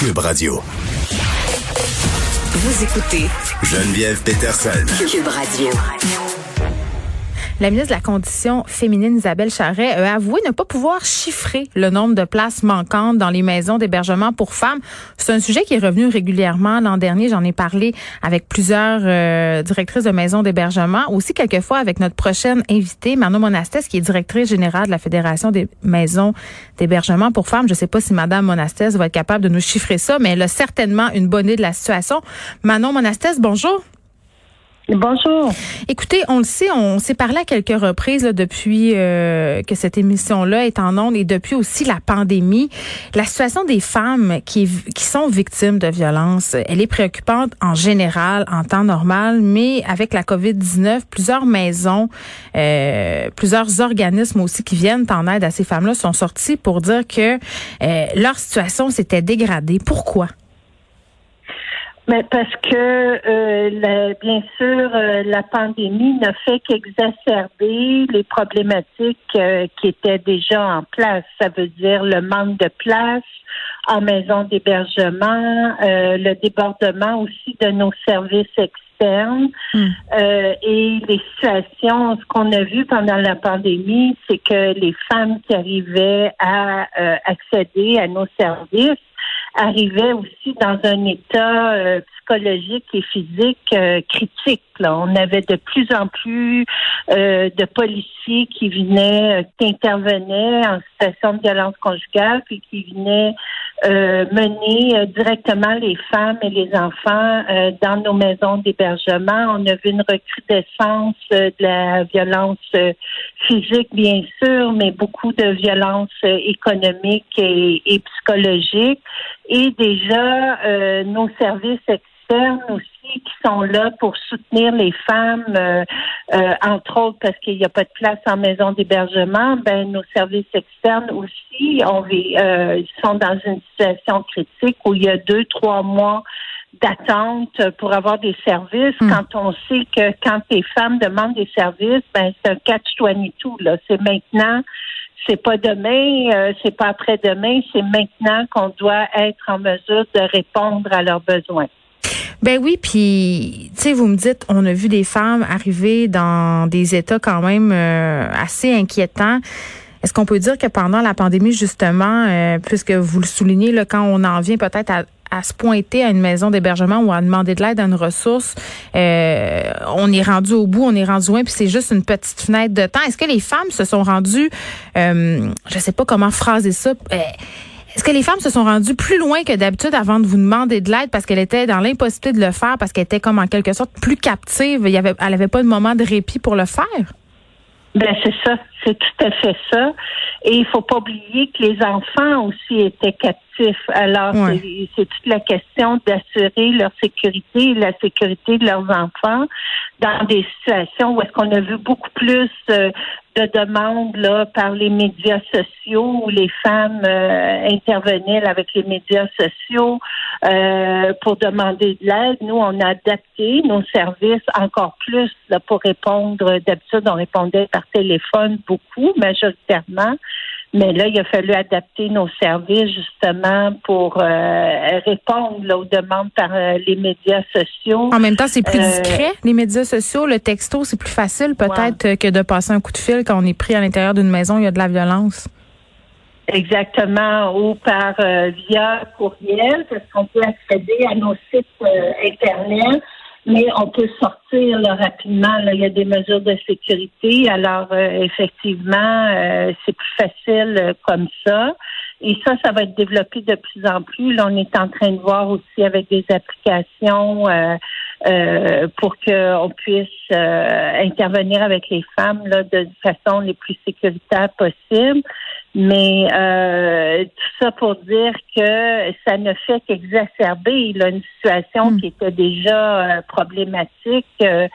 Cube Radio. Vous écoutez Geneviève Peterson. Cube Radio. La ministre de la Condition féminine, Isabelle Charret, a avoué ne pas pouvoir chiffrer le nombre de places manquantes dans les maisons d'hébergement pour femmes. C'est un sujet qui est revenu régulièrement l'an dernier. J'en ai parlé avec plusieurs euh, directrices de maisons d'hébergement, aussi quelquefois avec notre prochaine invitée, Manon Monastès, qui est directrice générale de la Fédération des maisons d'hébergement pour femmes. Je ne sais pas si Madame Monastès va être capable de nous chiffrer ça, mais elle a certainement une bonne idée de la situation. Manon Monastès, bonjour. Bonjour. Écoutez, on le sait, on s'est parlé à quelques reprises depuis euh, que cette émission-là est en ondes et depuis aussi la pandémie. La situation des femmes qui, qui sont victimes de violences, elle est préoccupante en général, en temps normal, mais avec la COVID-19, plusieurs maisons, euh, plusieurs organismes aussi qui viennent en aide à ces femmes-là sont sortis pour dire que euh, leur situation s'était dégradée. Pourquoi? Mais parce que, euh, bien sûr, euh, la pandémie n'a fait qu'exacerber les problématiques euh, qui étaient déjà en place. Ça veut dire le manque de place en maison d'hébergement, le débordement aussi de nos services externes hmm. et les situations. Ce qu'on a vu pendant la pandémie, c'est que les femmes qui arrivaient à accéder à nos services arrivait aussi dans un état euh, psychologique et physique euh, critique. On avait de plus en plus euh, de policiers qui venaient, qui intervenaient en situation de violence conjugale, puis qui venaient mener directement les femmes et les enfants dans nos maisons d'hébergement. On a vu une recrudescence de la violence physique, bien sûr, mais beaucoup de violence économique et, et psychologique et déjà euh, nos services externes aussi qui sont là pour soutenir les femmes, euh, euh, entre autres parce qu'il n'y a pas de place en maison d'hébergement, ben nos services externes aussi on, euh, sont dans une situation critique où il y a deux, trois mois d'attente pour avoir des services hmm. quand on sait que quand les femmes demandent des services, ben c'est un catch 22 là. C'est maintenant c'est pas demain, euh, c'est pas après-demain, c'est maintenant qu'on doit être en mesure de répondre à leurs besoins. Ben oui, puis tu sais, vous me dites, on a vu des femmes arriver dans des états quand même euh, assez inquiétants. Est-ce qu'on peut dire que pendant la pandémie, justement, euh, puisque vous le soulignez, là, quand on en vient peut-être à à se pointer à une maison d'hébergement ou à demander de l'aide à une ressource, euh, on est rendu au bout, on est rendu loin, puis c'est juste une petite fenêtre de temps. Est-ce que les femmes se sont rendues, euh, je sais pas comment phraser ça, euh, est-ce que les femmes se sont rendues plus loin que d'habitude avant de vous demander de l'aide parce qu'elle était dans l'impossibilité de le faire, parce qu'elle était comme en quelque sorte plus captive, il y elle avait pas de moment de répit pour le faire? Ben c'est ça, c'est tout à fait ça. Et il faut pas oublier que les enfants aussi étaient captifs. Alors c'est toute la question d'assurer leur sécurité et la sécurité de leurs enfants dans des situations où est-ce qu'on a vu beaucoup plus euh, de demandes là par les médias sociaux où les femmes euh, intervenaient avec les médias sociaux euh, pour demander de l'aide. Nous, on a adapté nos services encore plus là, pour répondre. D'habitude, on répondait par téléphone beaucoup, majoritairement. Mais là, il a fallu adapter nos services justement pour euh, répondre aux demandes par euh, les médias sociaux. En même temps, c'est plus euh, discret, les médias sociaux. Le texto, c'est plus facile peut-être que de passer un coup de fil quand on est pris à l'intérieur d'une maison, il y a de la violence. Exactement, ou par via courriel, parce qu'on peut accéder à nos sites Internet mais on peut sortir là, rapidement. Il y a des mesures de sécurité. Alors, euh, effectivement, euh, c'est plus facile euh, comme ça. Et ça, ça va être développé de plus en plus. Là, on est en train de voir aussi avec des applications pour qu'on puisse intervenir avec les femmes là, de façon les plus sécuritaire possible. Mais euh, tout ça pour dire que ça ne fait qu'exacerber une situation hmm. qui était déjà euh, problématique euh,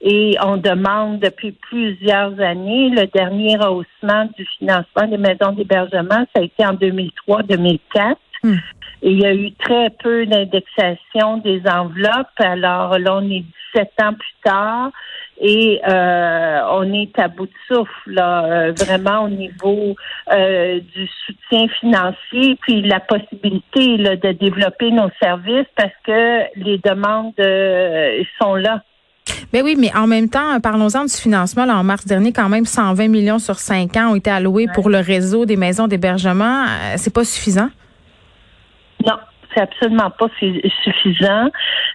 et on demande depuis plusieurs années le dernier rehaussement du financement des maisons d'hébergement, ça a été en 2003-2004. Hmm. Et il y a eu très peu d'indexation des enveloppes. Alors là, on est 17 ans plus tard et euh, on est à bout de souffle là, euh, vraiment au niveau euh, du soutien financier puis la possibilité là, de développer nos services parce que les demandes sont là. Ben oui, mais en même temps, parlons-en du financement. Là, en mars dernier, quand même, 120 millions sur 5 ans ont été alloués pour le réseau des maisons d'hébergement. C'est pas suffisant? Non, c'est absolument pas suffisant.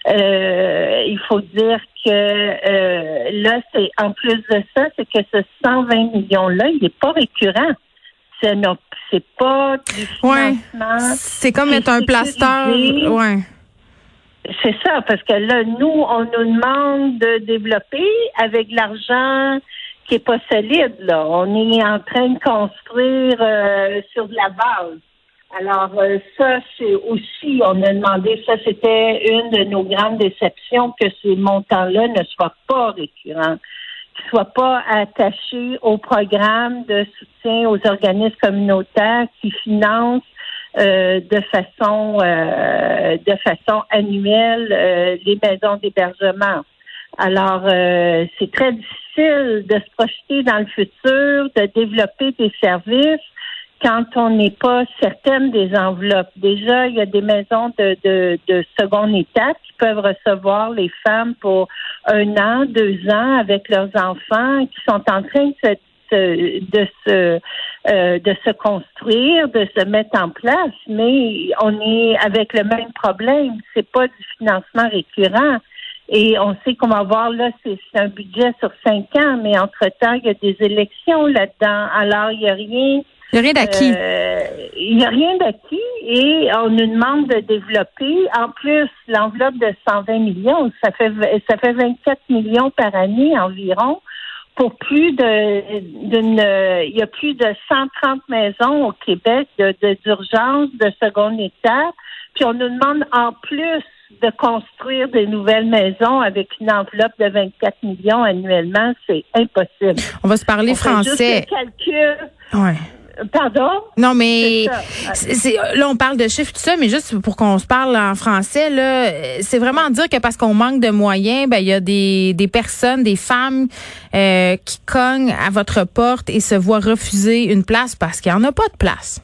Euh, il faut dire que euh, là, c'est en plus de ça, c'est que ce 120 millions-là, il n'est pas récurrent. C'est c'est pas du financement. C'est comme être un plaster. Ouais. C'est ça, parce que là, nous, on nous demande de développer avec l'argent qui est pas solide. Là, on est en train de construire euh, sur de la base. Alors euh, ça, c'est aussi, on a demandé, ça c'était une de nos grandes déceptions que ces montants-là ne soient pas récurrents, qu'ils soient pas attachés au programme de soutien aux organismes communautaires qui financent euh, de façon euh, de façon annuelle les maisons d'hébergement. Alors, c'est très difficile de se projeter dans le futur, de développer des services quand on n'est pas certaine des enveloppes. Déjà, il y a des maisons de, de, de seconde étape qui peuvent recevoir les femmes pour un an, deux ans avec leurs enfants qui sont en train de se de se euh, de se construire, de se mettre en place, mais on est avec le même problème. C'est pas du financement récurrent. Et on sait qu'on va avoir là, c'est un budget sur cinq ans, mais entre-temps, il y a des élections là-dedans. Alors, il n'y a rien il n'y a rien d'acquis. Euh, il n'y a rien d'acquis et on nous demande de développer. En plus, l'enveloppe de 120 millions, ça fait ça fait 24 millions par année environ pour plus de d'une il y a plus de 130 maisons au Québec de d'urgence de, de seconde étape. Puis on nous demande en plus de construire des nouvelles maisons avec une enveloppe de 24 millions annuellement, c'est impossible. On va se parler français. Juste le calcul. Ouais. Pardon? Non, mais c'est, là, on parle de chiffres, tout ça, mais juste pour qu'on se parle en français, là, c'est vraiment dire que parce qu'on manque de moyens, ben, il y a des, des personnes, des femmes euh, qui cognent à votre porte et se voient refuser une place parce qu'il n'y en a pas de place.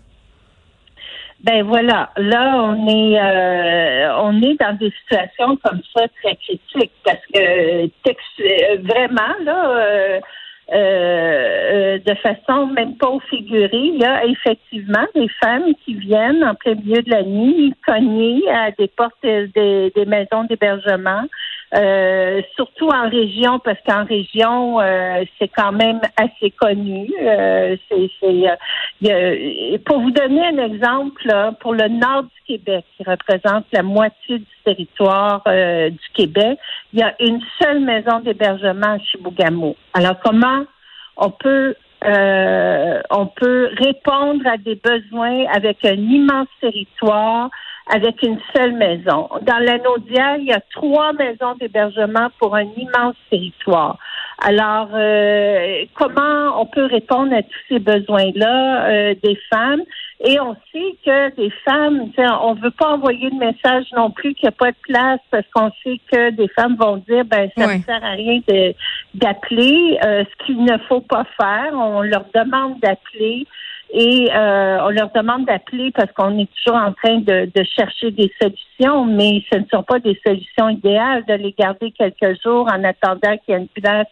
Ben voilà, là on est euh, on est dans des situations comme ça très critiques parce que texte, vraiment là euh, euh, de façon même pas au figuré. Il y a effectivement des femmes qui viennent en plein milieu de la nuit cogner à des portes des maisons d'hébergement, euh, surtout en région, parce qu'en région, c'est quand même assez connu. c'est, c'est, pour vous donner un exemple, pour le nord du Québec, qui représente la moitié du territoire du Québec, il y a une seule maison d'hébergement à Chibougamau. Alors, comment on peut euh, on peut répondre à des besoins avec un immense territoire, avec une seule maison. Dans l'Anaudière, il y a trois maisons d'hébergement pour un immense territoire. Alors, euh, comment on peut répondre à tous ces besoins-là euh, des femmes? Et on sait que des femmes, on ne veut pas envoyer le message non plus qu'il n'y a pas de place parce qu'on sait que des femmes vont dire, ben ça ne sert à rien d'appeler. Euh, ce qu'il ne faut pas faire, on leur demande d'appeler. Et on leur demande d'appeler parce qu'on est toujours en train de, de, chercher des solutions, mais ce ne sont pas des solutions idéales de les garder quelques jours en attendant qu'il y ait une place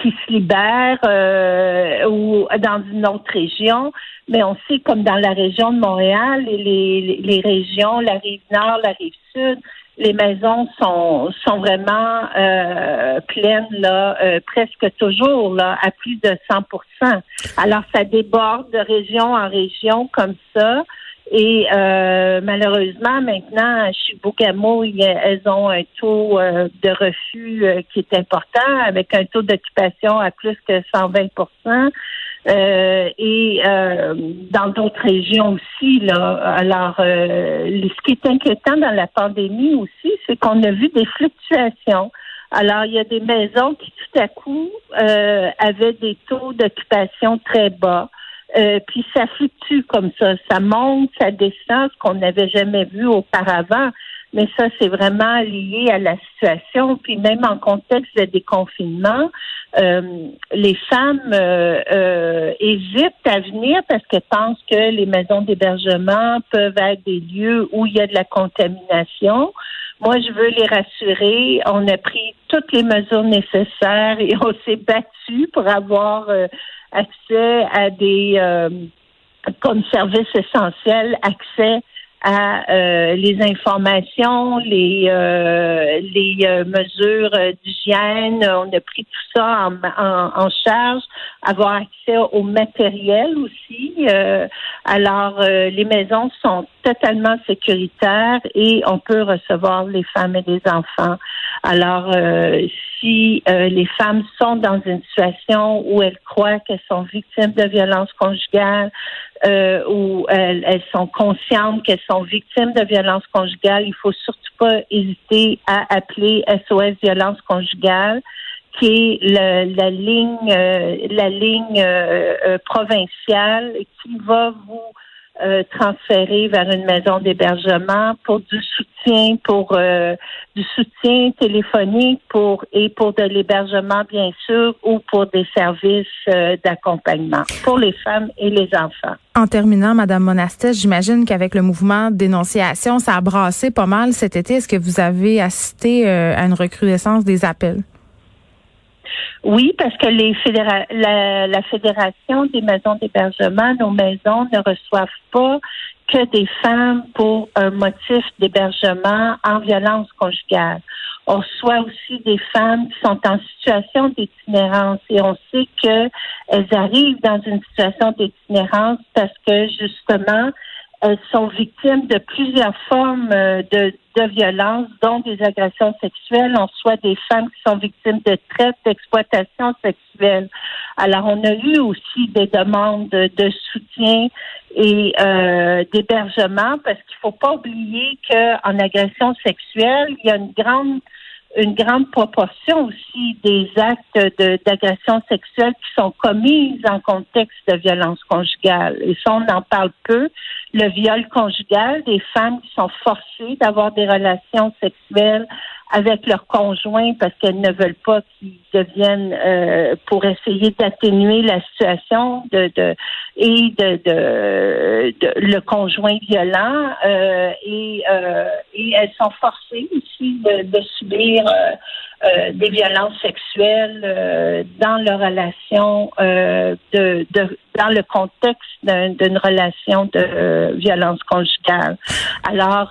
qui se libèrent euh, ou dans une autre région. Mais on sait, comme dans la région de Montréal, et les, les régions, la rive nord, la rive sud, les maisons sont, sont vraiment euh, pleines là, euh, presque toujours là, à plus de 100% Alors, ça déborde de région en région comme ça. Et euh, malheureusement, maintenant, à Chibougamau, elles ont un taux euh, de refus euh, qui est important, avec un taux d'occupation à plus que 120 et dans d'autres régions aussi. Là. Alors, ce qui est inquiétant dans la pandémie aussi, c'est qu'on a vu des fluctuations. Alors, il y a des maisons qui tout à coup avaient des taux d'occupation très bas. Euh, puis ça fluctue comme ça, ça monte, ça descend, ce qu'on n'avait jamais vu auparavant. mais ça, c'est vraiment lié à la situation. Puis même en contexte de déconfinement, euh, les femmes euh, euh, hésitent à venir parce qu'elles pensent que les maisons d'hébergement peuvent être des lieux où il y a de la contamination. Moi, je veux les rassurer. On a pris toutes les mesures nécessaires et on s'est battu pour avoir accès à des comme service essentiel, accès à euh, les informations, les euh, les euh, mesures d'hygiène. On a pris tout ça en, en, charge, avoir accès au matériel aussi. alors, les maisons sont totalement sécuritaires et on peut recevoir les femmes et les enfants. Alors, si les femmes sont dans une situation où elles croient qu'elles sont victimes de violences conjugales, euh, où elles, elles, sont conscientes qu'elles sont victimes de violences conjugales, il faut surtout pas hésiter à appeler SOS violence conjugale qui est le, la ligne euh, la ligne euh, euh, provinciale qui va vous euh, transférer vers une maison d'hébergement pour du soutien, pour euh, du soutien téléphonique pour et pour de l'hébergement bien sûr ou pour des services euh, d'accompagnement pour les femmes et les enfants. En terminant, Madame Monastet, j'imagine qu'avec le mouvement dénonciation, ça a brassé pas mal cet été. Est-ce que vous avez assisté à une recrudescence des appels? Oui, parce que la, la, Fédération des maisons d'hébergement, nos maisons ne reçoivent pas que des femmes pour un motif d'hébergement en violence conjugale. On reçoit aussi des femmes qui sont en situation d'itinérance et on sait qu'elles arrivent dans une situation d'itinérance parce que justement, elles sont victimes de plusieurs formes euh, de, de violence, dont des agressions sexuelles. On soit des femmes qui sont victimes de traite, d'exploitation sexuelle. Alors, on a eu aussi des demandes de, soutien et euh, d'hébergement parce qu'il faut pas oublier qu'en agression sexuelle, il y a une grande une grande proportion aussi des actes d'agression sexuelle qui sont commis en contexte de violence conjugale. Et ça, on en parle peu. Le viol conjugal, des femmes qui sont forcées d'avoir des relations sexuelles avec leurs conjoints parce qu'elles ne veulent pas qu'ils deviennent euh, pour essayer d'atténuer la situation de, de et de, de, le conjoint violent euh, et, euh, et elles sont forcées aussi de, de subir euh, des violences sexuelles euh, dans leur relation, euh, de, de, dans le contexte d'une relation de violence conjugale. Alors,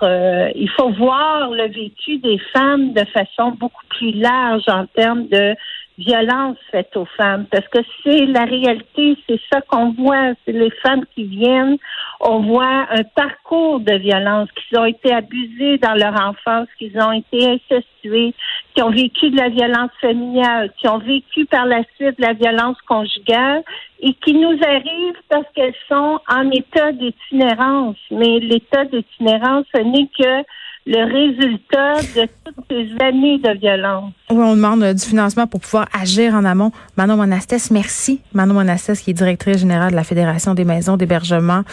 il faut voir le vécu des femmes de façon beaucoup plus large en termes de violence faite aux femmes, parce que c'est la réalité, c'est ça qu'on voit, c'est les femmes qui viennent, on voit un parcours de violence, qu'ils ont été abusés dans leur enfance, qu'ils ont été incestués, qui ont vécu de la violence familiale, qui ont vécu par la suite de la violence conjugale et qui nous arrivent parce qu'elles sont en état d'itinérance. Mais l'état d'itinérance, ce n'est que le résultat de toutes ces années de violence. Oui, on demande euh, du financement pour pouvoir agir en amont. Manon Monastès, merci. Manon Monastès, qui est directrice générale de la Fédération des maisons d'hébergement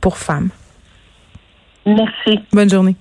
pour femmes. Merci. Bonne journée.